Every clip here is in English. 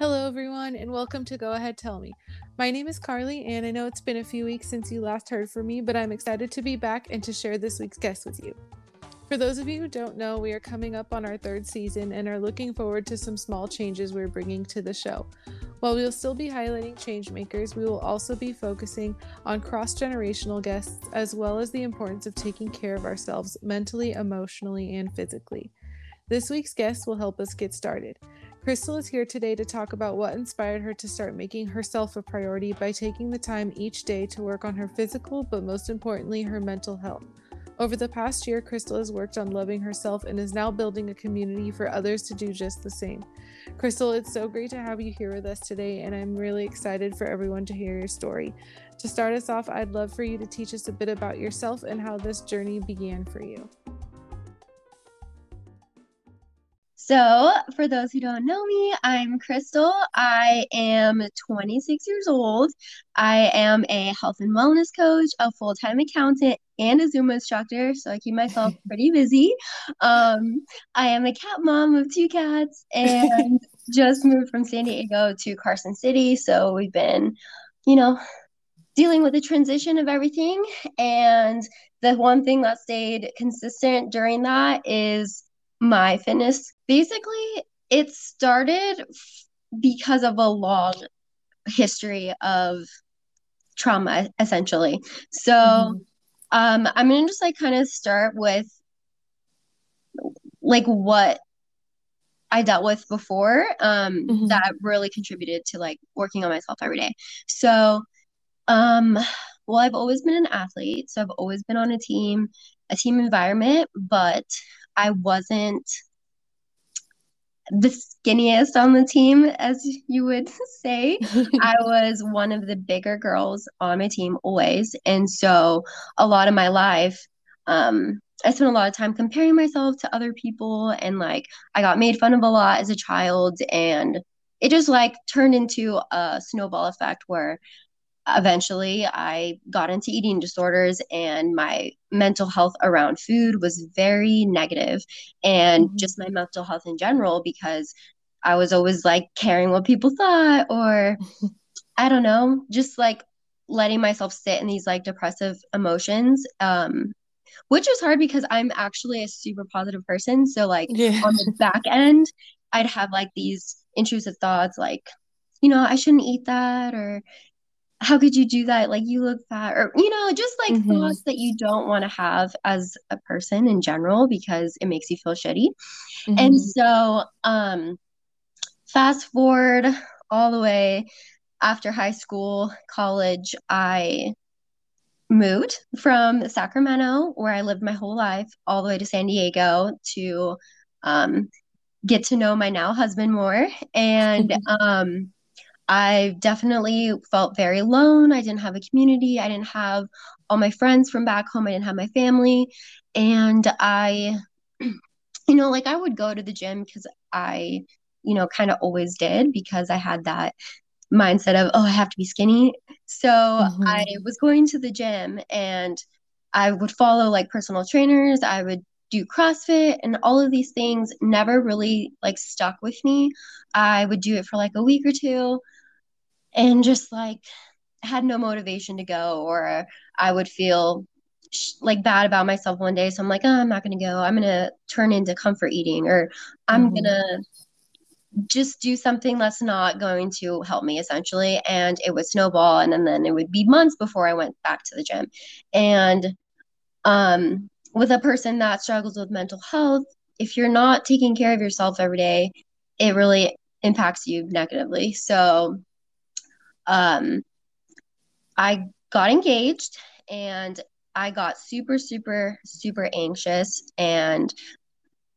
Hello, everyone, and welcome to Go Ahead Tell Me. My name is Carly, and I know it's been a few weeks since you last heard from me, but I'm excited to be back and to share this week's guest with you. For those of you who don't know, we are coming up on our third season and are looking forward to some small changes we're bringing to the show. While we will still be highlighting change makers, we will also be focusing on cross generational guests as well as the importance of taking care of ourselves mentally, emotionally, and physically. This week's guest will help us get started. Crystal is here today to talk about what inspired her to start making herself a priority by taking the time each day to work on her physical, but most importantly, her mental health. Over the past year, Crystal has worked on loving herself and is now building a community for others to do just the same. Crystal, it's so great to have you here with us today, and I'm really excited for everyone to hear your story. To start us off, I'd love for you to teach us a bit about yourself and how this journey began for you. So, for those who don't know me, I'm Crystal. I am 26 years old. I am a health and wellness coach, a full time accountant, and a Zumba instructor. So, I keep myself pretty busy. Um, I am a cat mom of two cats and just moved from San Diego to Carson City. So, we've been, you know, dealing with the transition of everything. And the one thing that stayed consistent during that is my fitness. Basically, it started because of a long history of trauma, essentially. So, mm-hmm. um, I'm gonna just like kind of start with like what I dealt with before um, mm-hmm. that really contributed to like working on myself every day. So, um, well, I've always been an athlete, so I've always been on a team, a team environment, but I wasn't the skinniest on the team, as you would say. I was one of the bigger girls on my team always. And so a lot of my life, um, I spent a lot of time comparing myself to other people and like I got made fun of a lot as a child and it just like turned into a snowball effect where eventually I got into eating disorders and my mental health around food was very negative and mm-hmm. just my mental health in general because I was always like caring what people thought or I don't know, just like letting myself sit in these like depressive emotions um which is hard because I'm actually a super positive person so like yeah. on the back end I'd have like these intrusive thoughts like you know I shouldn't eat that or how could you do that? Like you look fat, or you know, just like mm-hmm. thoughts that you don't want to have as a person in general because it makes you feel shitty. Mm-hmm. And so, um, fast forward all the way after high school, college, I moved from Sacramento, where I lived my whole life, all the way to San Diego to um, get to know my now husband more. And um, I definitely felt very alone. I didn't have a community. I didn't have all my friends from back home. I didn't have my family. And I, you know, like I would go to the gym because I, you know, kind of always did because I had that mindset of, oh, I have to be skinny. So mm-hmm. I was going to the gym and I would follow like personal trainers. I would do CrossFit and all of these things never really like stuck with me. I would do it for like a week or two and just like had no motivation to go or i would feel sh- like bad about myself one day so i'm like oh, i'm not going to go. I'm going to turn into comfort eating or i'm mm-hmm. going to just do something that's not going to help me essentially and it would snowball and then, then it would be months before i went back to the gym. And um with a person that struggles with mental health if you're not taking care of yourself every day it really impacts you negatively. So um, I got engaged and I got super, super, super anxious and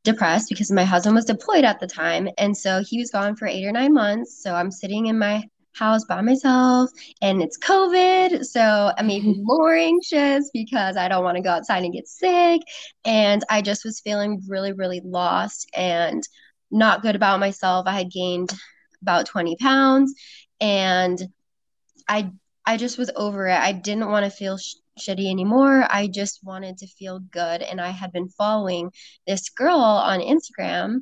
depressed because my husband was deployed at the time. And so he was gone for eight or nine months. So I'm sitting in my house by myself and it's COVID. So I'm even more anxious because I don't want to go outside and get sick. And I just was feeling really, really lost and not good about myself. I had gained about 20 pounds and I I just was over it. I didn't want to feel sh- shitty anymore. I just wanted to feel good and I had been following this girl on Instagram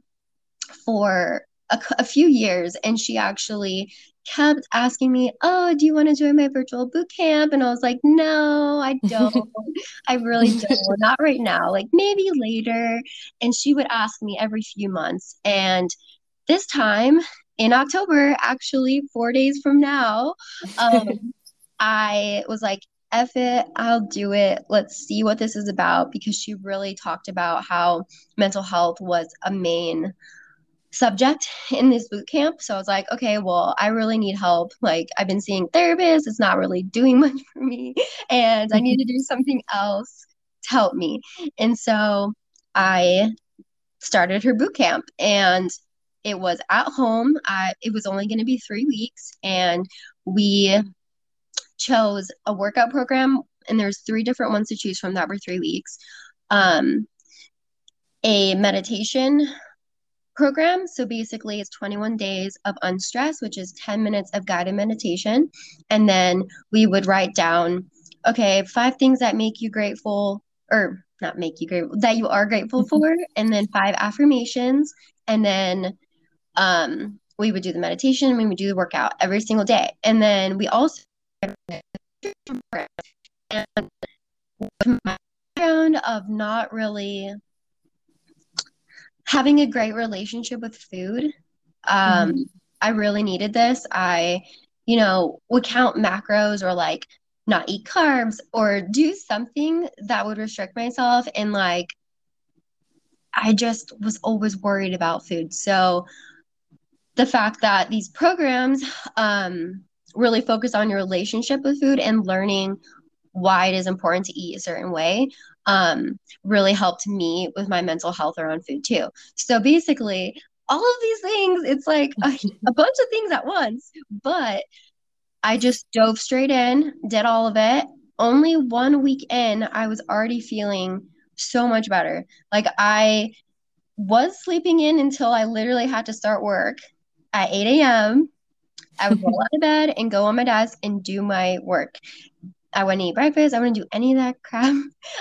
for a, a few years and she actually kept asking me, "Oh, do you want to join my virtual boot camp?" And I was like, "No, I don't. I really don't. Not right now. Like maybe later." And she would ask me every few months. And this time in October, actually 4 days from now, um, I was like, F it, I'll do it. Let's see what this is about because she really talked about how mental health was a main subject in this boot camp. So I was like, okay, well, I really need help. Like, I've been seeing therapists, it's not really doing much for me, and I need to do something else to help me. And so I started her boot camp, and it was at home. I, it was only going to be three weeks, and we chose a workout program, and there's three different ones to choose from that were three weeks. Um, a meditation program. So basically, it's 21 days of unstress, which is 10 minutes of guided meditation. And then we would write down, okay, five things that make you grateful, or not make you grateful, that you are grateful mm-hmm. for, and then five affirmations. And then um, we would do the meditation, we would do the workout every single day. And then we also and my background of not really having a great relationship with food. Um, mm-hmm. I really needed this. I, you know, would count macros or like not eat carbs or do something that would restrict myself. And like, I just was always worried about food. So the fact that these programs um, really focus on your relationship with food and learning why it is important to eat a certain way um, really helped me with my mental health around food too. So basically, all of these things, it's like a, a bunch of things at once, but I just dove straight in, did all of it. Only one week in, I was already feeling so much better. Like I was sleeping in until I literally had to start work at 8 a.m. I would roll out of bed and go on my desk and do my work. I wouldn't eat breakfast. I wouldn't do any of that crap.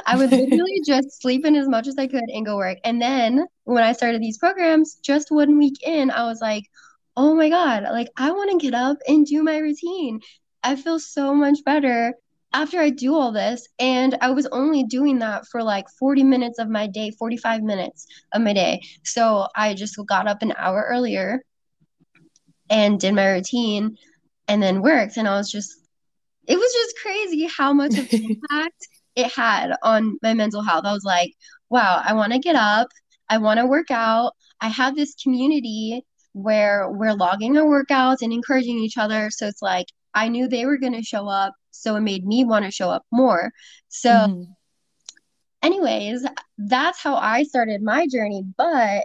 I would literally just sleep in as much as I could and go work. And then when I started these programs, just one week in, I was like, oh my God, like I want to get up and do my routine. I feel so much better after I do all this. And I was only doing that for like 40 minutes of my day, 45 minutes of my day. So I just got up an hour earlier and did my routine and then worked. And I was just it was just crazy how much of an impact it had on my mental health. I was like, wow, I want to get up. I want to work out. I have this community where we're logging our workouts and encouraging each other. So it's like I knew they were going to show up. So it made me want to show up more. So, mm-hmm. anyways, that's how I started my journey. But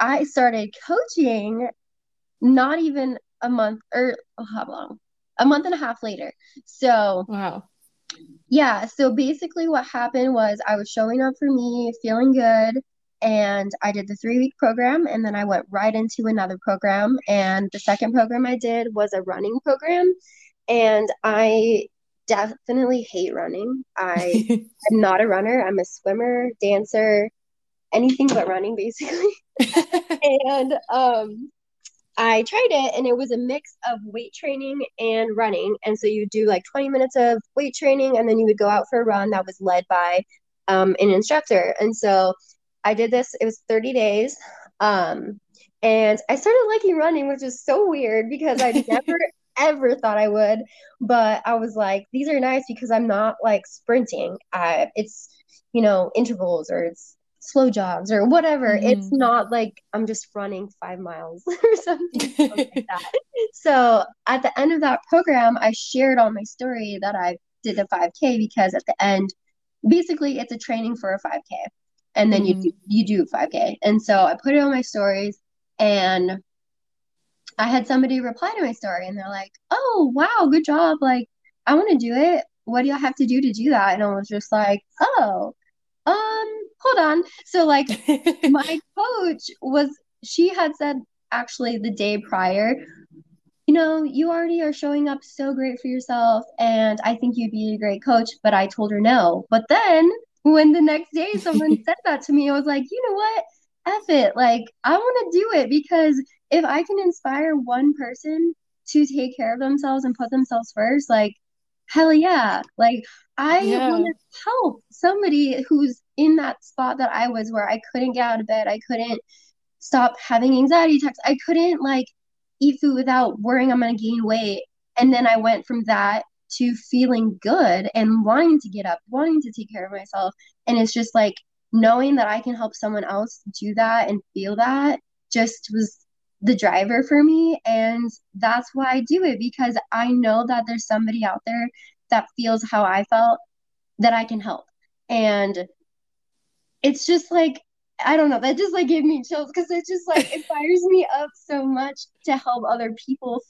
I started coaching not even a month or oh, how long? a month and a half later. So, wow. Yeah. So basically, what happened was I was showing up for me, feeling good. And I did the three week program, and then I went right into another program. And the second program I did was a running program. And I definitely hate running. I am not a runner, I'm a swimmer, dancer, anything but running, basically. and um, I tried it and it was a mix of weight training and running. And so you do like 20 minutes of weight training and then you would go out for a run that was led by um, an instructor. And so I did this, it was 30 days. Um, and I started liking running, which is so weird because I never ever thought I would. But I was like, these are nice because I'm not like sprinting. I, it's, you know, intervals or it's slow jogs or whatever. Mm-hmm. It's not like I'm just running five miles or something, like that. So at the end of that program, I shared on my story that I did a 5K because at the end, basically, it's a training for a 5K, and then mm-hmm. you do, you do 5K. And so I put it on my stories, and I had somebody reply to my story, and they're like, "Oh, wow, good job! Like, I want to do it. What do I have to do to do that?" And I was just like, "Oh." um, hold on. So like my coach was she had said actually the day prior, you know, you already are showing up so great for yourself and I think you'd be a great coach, but I told her no. But then when the next day someone said that to me, I was like, you know what? F it. Like, I want to do it because if I can inspire one person to take care of themselves and put themselves first, like, hell yeah. Like, I yeah. want to help somebody who's in that spot that I was where I couldn't get out of bed. I couldn't stop having anxiety attacks. I couldn't, like, eat food without worrying I'm going to gain weight. And then I went from that to feeling good and wanting to get up, wanting to take care of myself. And it's just like knowing that I can help someone else do that and feel that just was the driver for me. And that's why I do it because I know that there's somebody out there that feels how I felt that I can help. And it's just like, I don't know, that just like gave me chills because it just like it fires me up so much to help other people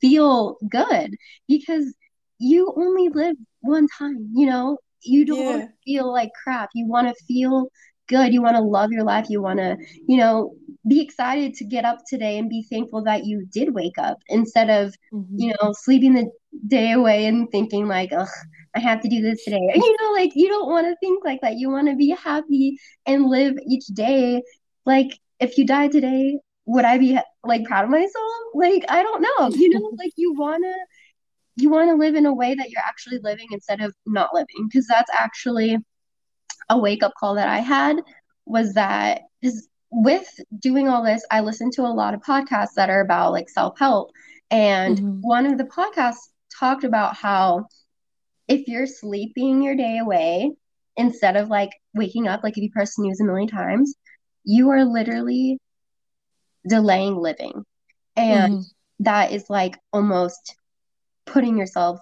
feel good because you only live one time, you know? You don't yeah. want to feel like crap. You want to feel good. You want to love your life. You want to, you know, be excited to get up today and be thankful that you did wake up instead of, mm-hmm. you know, sleeping the day away and thinking like, ugh, I have to do this today. You know, like you don't want to think like that. You want to be happy and live each day. Like if you die today, would I be like proud of myself? Like I don't know. You know, like you want to you want to live in a way that you're actually living instead of not living because that's actually a wake up call that I had was that with doing all this I listened to a lot of podcasts that are about like self-help and mm-hmm. one of the podcasts talked about how if you're sleeping your day away instead of like waking up like if you press snooze a million times you are literally delaying living and mm-hmm. that is like almost putting yourself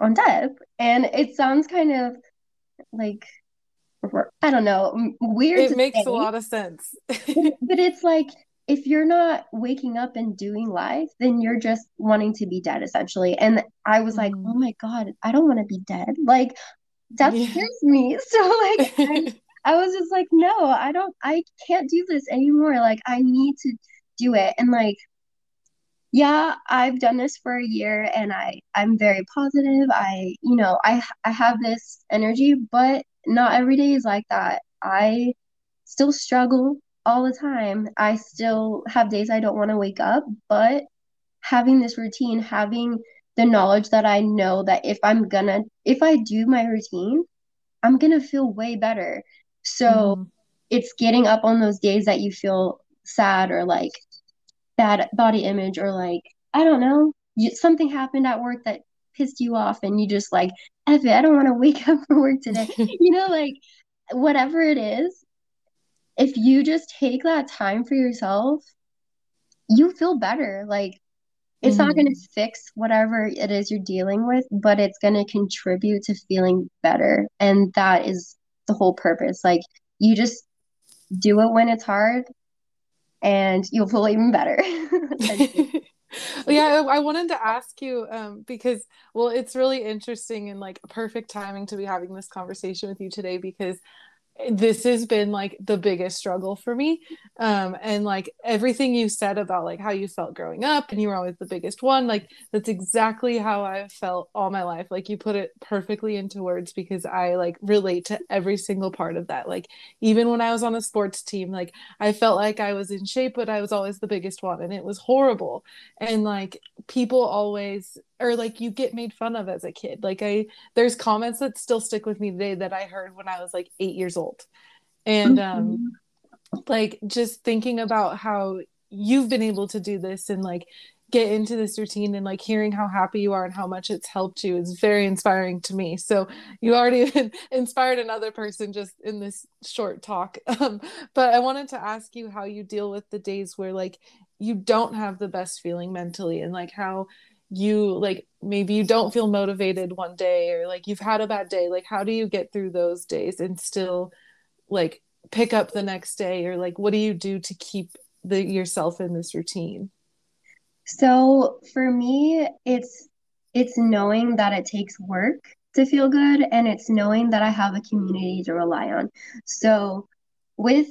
on death. And it sounds kind of like I don't know, weird. It makes say, a lot of sense. but it's like if you're not waking up and doing life, then you're just wanting to be dead essentially. And I was like, mm. oh my God, I don't want to be dead. Like that yeah. scares me. So like I, I was just like, no, I don't I can't do this anymore. Like I need to do it. And like yeah i've done this for a year and i i'm very positive. I you know i i have this energy but not every day is like that. I still struggle all the time. I still have days i don't want to wake up but having this routine having the knowledge that i know that if i'm gonna if i do my routine i'm gonna feel way better. So mm. it's getting up on those days that you feel sad or like bad body image or like I don't know, you, something happened at work that pissed you off and you just like, F it, I don't want to wake up for work today. you know, like whatever it is, if you just take that time for yourself, you feel better. Like it's mm-hmm. not going to fix whatever it is you're dealing with, but it's going to contribute to feeling better. And that is the whole purpose. Like you just do it when it's hard and you'll feel even better. yeah i wanted to ask you um, because well it's really interesting and like perfect timing to be having this conversation with you today because this has been like the biggest struggle for me. Um and like everything you said about like how you felt growing up and you were always the biggest one like that's exactly how i felt all my life. Like you put it perfectly into words because i like relate to every single part of that. Like even when i was on a sports team like i felt like i was in shape but i was always the biggest one and it was horrible. And like people always or like you get made fun of as a kid. Like I there's comments that still stick with me today that I heard when I was like 8 years old. And um mm-hmm. like just thinking about how you've been able to do this and like get into this routine and like hearing how happy you are and how much it's helped you is very inspiring to me. So you already inspired another person just in this short talk. Um, but I wanted to ask you how you deal with the days where like you don't have the best feeling mentally and like how you like maybe you don't feel motivated one day or like you've had a bad day like how do you get through those days and still like pick up the next day? Or like what do you do to keep the yourself in this routine? So for me it's it's knowing that it takes work to feel good and it's knowing that i have a community to rely on. So with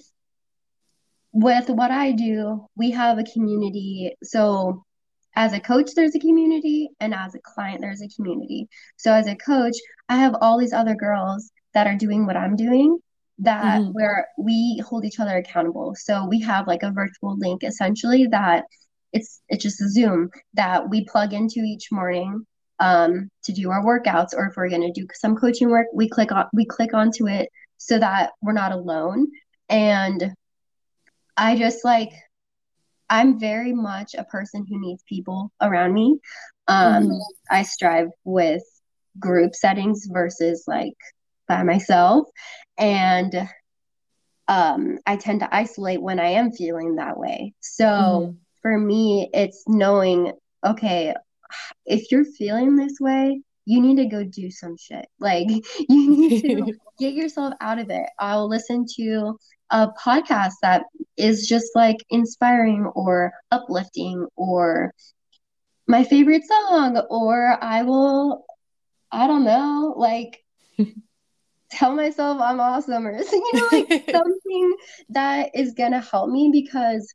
with what i do we have a community. So as a coach, there's a community, and as a client, there's a community. So, as a coach, I have all these other girls that are doing what I'm doing that mm-hmm. where we hold each other accountable. So we have like a virtual link essentially that it's it's just a Zoom that we plug into each morning um, to do our workouts, or if we're going to do some coaching work, we click on we click onto it so that we're not alone. And I just like I'm very much a person who needs people around me. Um, mm-hmm. I strive with group settings versus like by myself, and um, I tend to isolate when I am feeling that way. So mm-hmm. for me, it's knowing okay, if you're feeling this way, you need to go do some shit. Like you need to get yourself out of it. I'll listen to a podcast that is just like inspiring or uplifting or my favorite song or I will I don't know, like tell myself I'm awesome or you know like something that is going to help me because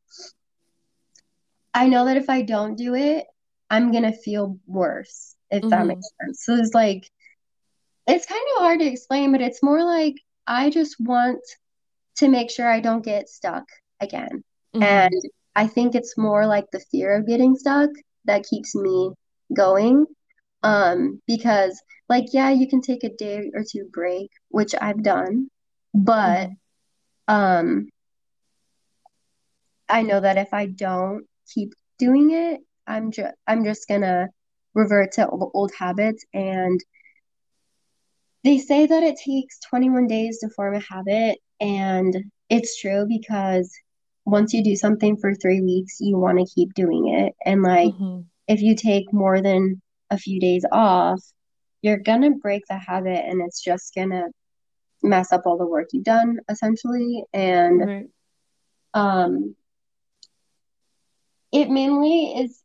I know that if I don't do it, I'm going to feel worse if mm-hmm. that makes sense. So it's like it's kind of hard to explain, but it's more like I just want to make sure I don't get stuck again. Mm-hmm. And I think it's more like the fear of getting stuck that keeps me going. Um, because like yeah, you can take a day or two break, which I've done, but mm-hmm. um I know that if I don't keep doing it, I'm just I'm just gonna revert to old habits and they say that it takes 21 days to form a habit and it's true because once you do something for three weeks you want to keep doing it and like mm-hmm. if you take more than a few days off you're gonna break the habit and it's just gonna mess up all the work you've done essentially and right. um it mainly is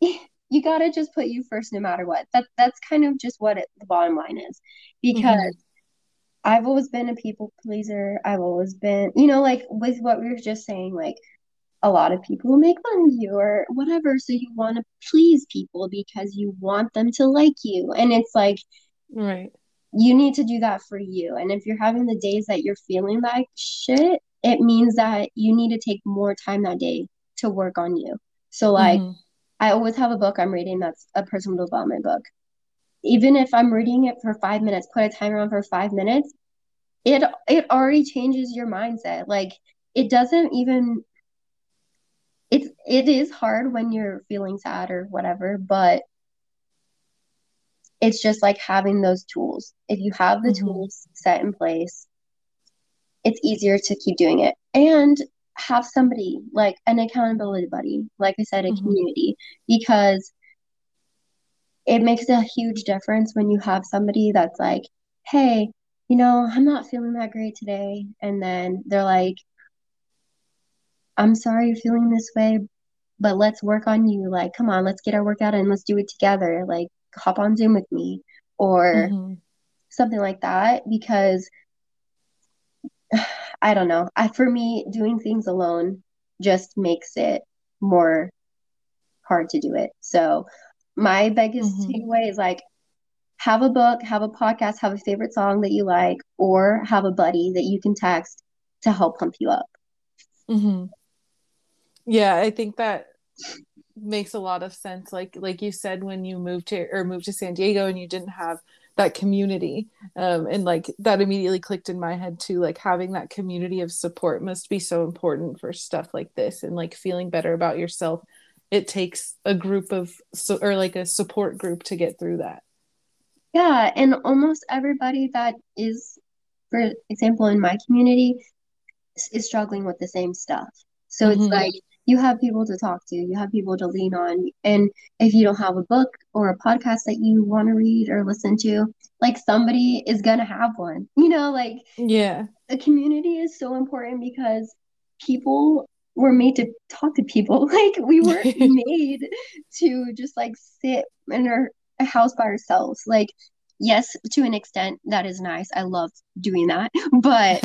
you got to just put you first no matter what. That that's kind of just what it, the bottom line is. Because mm-hmm. I've always been a people pleaser. I've always been, you know, like with what we were just saying, like a lot of people make fun of you or whatever. So you want to please people because you want them to like you. And it's like, right. You need to do that for you. And if you're having the days that you're feeling like shit, it means that you need to take more time that day to work on you. So, like, mm-hmm I always have a book I'm reading that's a personal development book. Even if I'm reading it for five minutes, put a timer on for five minutes, it it already changes your mindset. Like it doesn't even it's it is hard when you're feeling sad or whatever, but it's just like having those tools. If you have the mm-hmm. tools set in place, it's easier to keep doing it. And have somebody like an accountability buddy, like I said, a mm-hmm. community, because it makes a huge difference when you have somebody that's like, hey, you know, I'm not feeling that great today. And then they're like, I'm sorry you're feeling this way, but let's work on you. Like, come on, let's get our workout and let's do it together. Like, hop on Zoom with me or mm-hmm. something like that. Because I don't know. I for me, doing things alone just makes it more hard to do it. So my biggest mm-hmm. takeaway is like have a book, have a podcast, have a favorite song that you like, or have a buddy that you can text to help pump you up. Mm-hmm. Yeah, I think that makes a lot of sense. Like like you said, when you moved to or moved to San Diego and you didn't have that community um, and like that immediately clicked in my head too like having that community of support must be so important for stuff like this and like feeling better about yourself it takes a group of so or like a support group to get through that yeah and almost everybody that is for example in my community is struggling with the same stuff so mm-hmm. it's like you have people to talk to, you have people to lean on. And if you don't have a book or a podcast that you want to read or listen to, like somebody is going to have one. You know, like, yeah, the community is so important because people were made to talk to people. Like, we weren't made to just like sit in our house by ourselves. Like, yes to an extent that is nice i love doing that but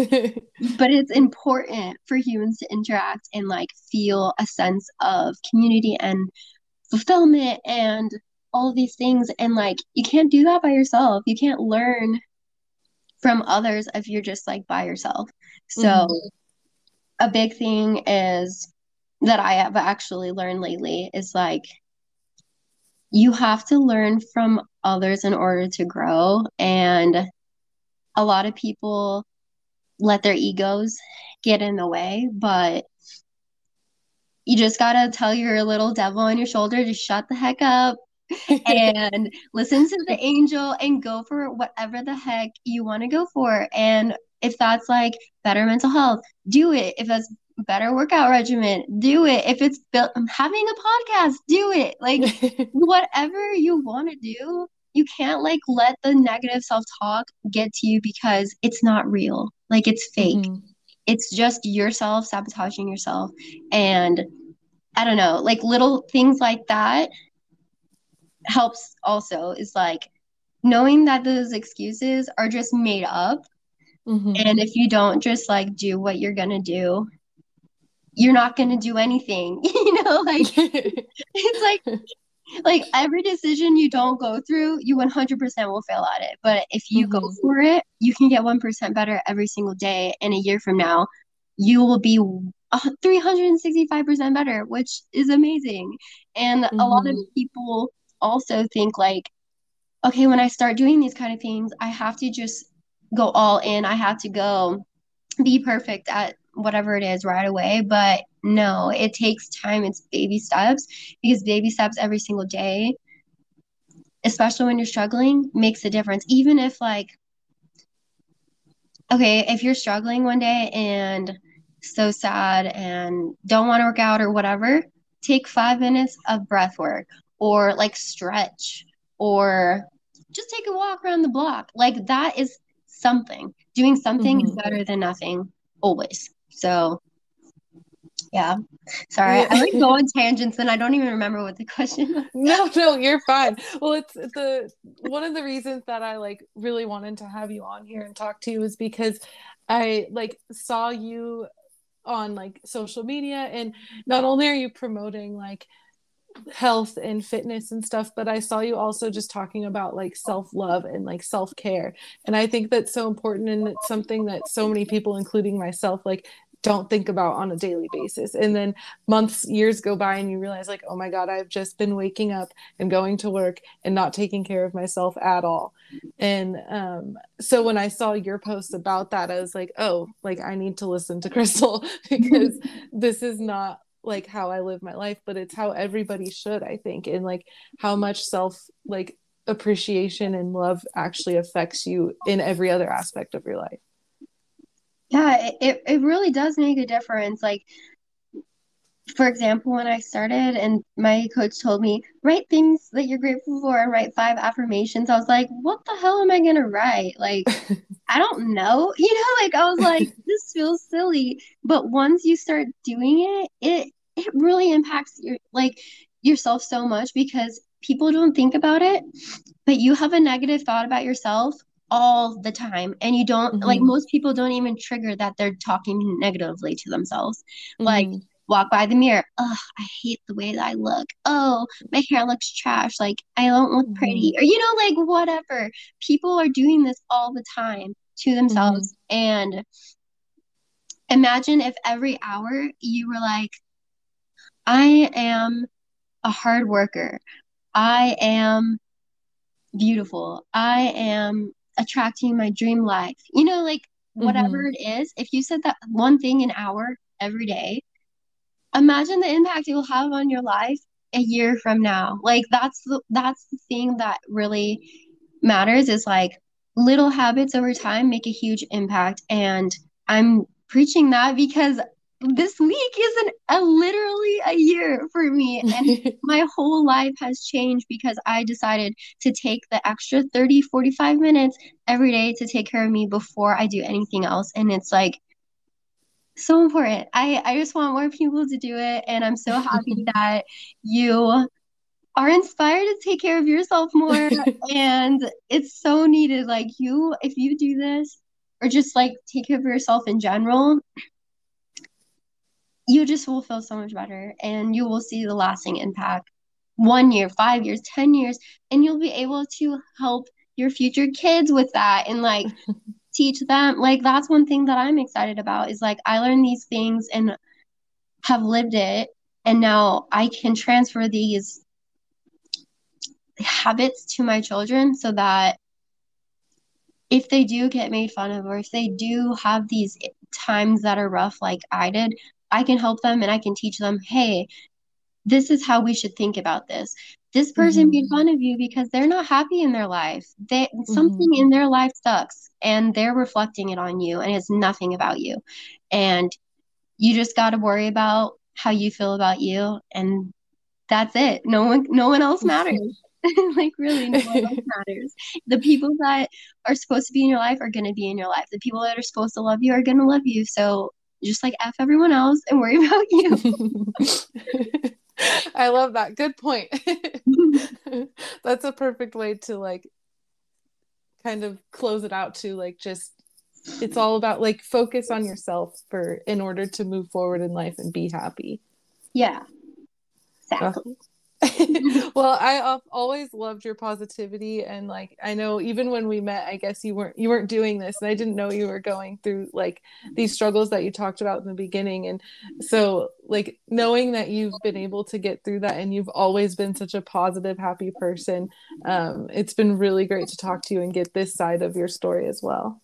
but it's important for humans to interact and like feel a sense of community and fulfillment and all these things and like you can't do that by yourself you can't learn from others if you're just like by yourself. So mm-hmm. A big thing is that I have actually learned lately is like you have to learn from others in order to grow and a lot of people let their egos get in the way, but you just got to tell your little devil on your shoulder to shut the heck up and listen to the angel and go for whatever the heck you want to go for. And if that's like better mental health, do it. If that's better workout regimen, do it. If it's built having a podcast, do it. Like whatever you want to do, you can't like let the negative self-talk get to you because it's not real. Like it's fake. Mm-hmm. It's just yourself sabotaging yourself. And I don't know, like little things like that helps also is like knowing that those excuses are just made up. Mm-hmm. And if you don't just like do what you're going to do, you're not going to do anything. you know, like it's like like every decision you don't go through, you 100% will fail at it. But if you mm-hmm. go for it, you can get 1% better every single day. And a year from now, you will be 365% better, which is amazing. And mm-hmm. a lot of mm-hmm. people also think, like, okay, when I start doing these kind of things, I have to just go all in. I have to go be perfect at whatever it is right away. But no, it takes time. It's baby steps because baby steps every single day, especially when you're struggling, makes a difference. Even if, like, okay, if you're struggling one day and so sad and don't want to work out or whatever, take five minutes of breath work or like stretch or just take a walk around the block. Like that is something. Doing something mm-hmm. is better than nothing always. So yeah. Sorry, yeah. I like go on tangents and I don't even remember what the question was. No, no, you're fine. Well, it's the one of the reasons that I like really wanted to have you on here and talk to you is because I like saw you on like social media and not only are you promoting like health and fitness and stuff but i saw you also just talking about like self-love and like self-care. And i think that's so important and it's something that so many people including myself like don't think about on a daily basis. And then months years go by and you realize like oh my god i've just been waking up and going to work and not taking care of myself at all. And um, so when i saw your post about that i was like oh like i need to listen to crystal because this is not like how i live my life but it's how everybody should i think and like how much self like appreciation and love actually affects you in every other aspect of your life. Yeah it, it really does make a difference. Like for example when i started and my coach told me write things that you're grateful for and write five affirmations i was like what the hell am i gonna write like i don't know you know like i was like this feels silly but once you start doing it it it really impacts your like yourself so much because people don't think about it but you have a negative thought about yourself all the time and you don't mm-hmm. like most people don't even trigger that they're talking negatively to themselves mm-hmm. like walk by the mirror oh i hate the way that i look oh my hair looks trash like i don't look pretty mm-hmm. or you know like whatever people are doing this all the time to themselves mm-hmm. and imagine if every hour you were like i am a hard worker i am beautiful i am attracting my dream life. You know, like whatever mm-hmm. it is, if you said that one thing an hour every day, imagine the impact it will have on your life a year from now. Like that's the that's the thing that really matters is like little habits over time make a huge impact. And I'm preaching that because this week is an, a literally a year for me. And my whole life has changed because i decided to take the extra 30 45 minutes every day to take care of me before i do anything else. And it's like so important. I i just want more people to do it and i'm so happy that you are inspired to take care of yourself more and it's so needed. Like you if you do this or just like take care of yourself in general you just will feel so much better and you will see the lasting impact. One year, five years, 10 years, and you'll be able to help your future kids with that and like teach them. Like that's one thing that I'm excited about is like I learned these things and have lived it and now I can transfer these habits to my children so that if they do get made fun of or if they do have these times that are rough like I did, I can help them and I can teach them, hey, this is how we should think about this. This person mm-hmm. made fun of you because they're not happy in their life. They mm-hmm. something in their life sucks and they're reflecting it on you and it's nothing about you. And you just got to worry about how you feel about you and that's it. No one no one else matters. like really no one else matters. The people that are supposed to be in your life are going to be in your life. The people that are supposed to love you are going to love you. So just like F everyone else and worry about you. I love that. Good point. That's a perfect way to like kind of close it out to like just it's all about like focus on yourself for in order to move forward in life and be happy. Yeah. Exactly. well, I always loved your positivity, and like I know even when we met, I guess you weren't you weren't doing this, and I didn't know you were going through like these struggles that you talked about in the beginning, and so like knowing that you've been able to get through that, and you've always been such a positive, happy person, um, it's been really great to talk to you and get this side of your story as well.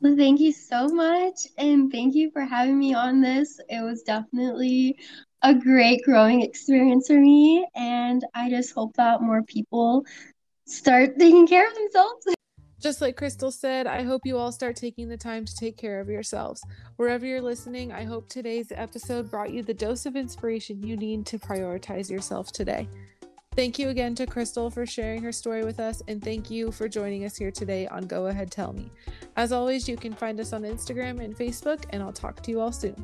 Well, thank you so much. And thank you for having me on this. It was definitely a great growing experience for me. And I just hope that more people start taking care of themselves. Just like Crystal said, I hope you all start taking the time to take care of yourselves. Wherever you're listening, I hope today's episode brought you the dose of inspiration you need to prioritize yourself today. Thank you again to Crystal for sharing her story with us, and thank you for joining us here today on Go Ahead Tell Me. As always, you can find us on Instagram and Facebook, and I'll talk to you all soon.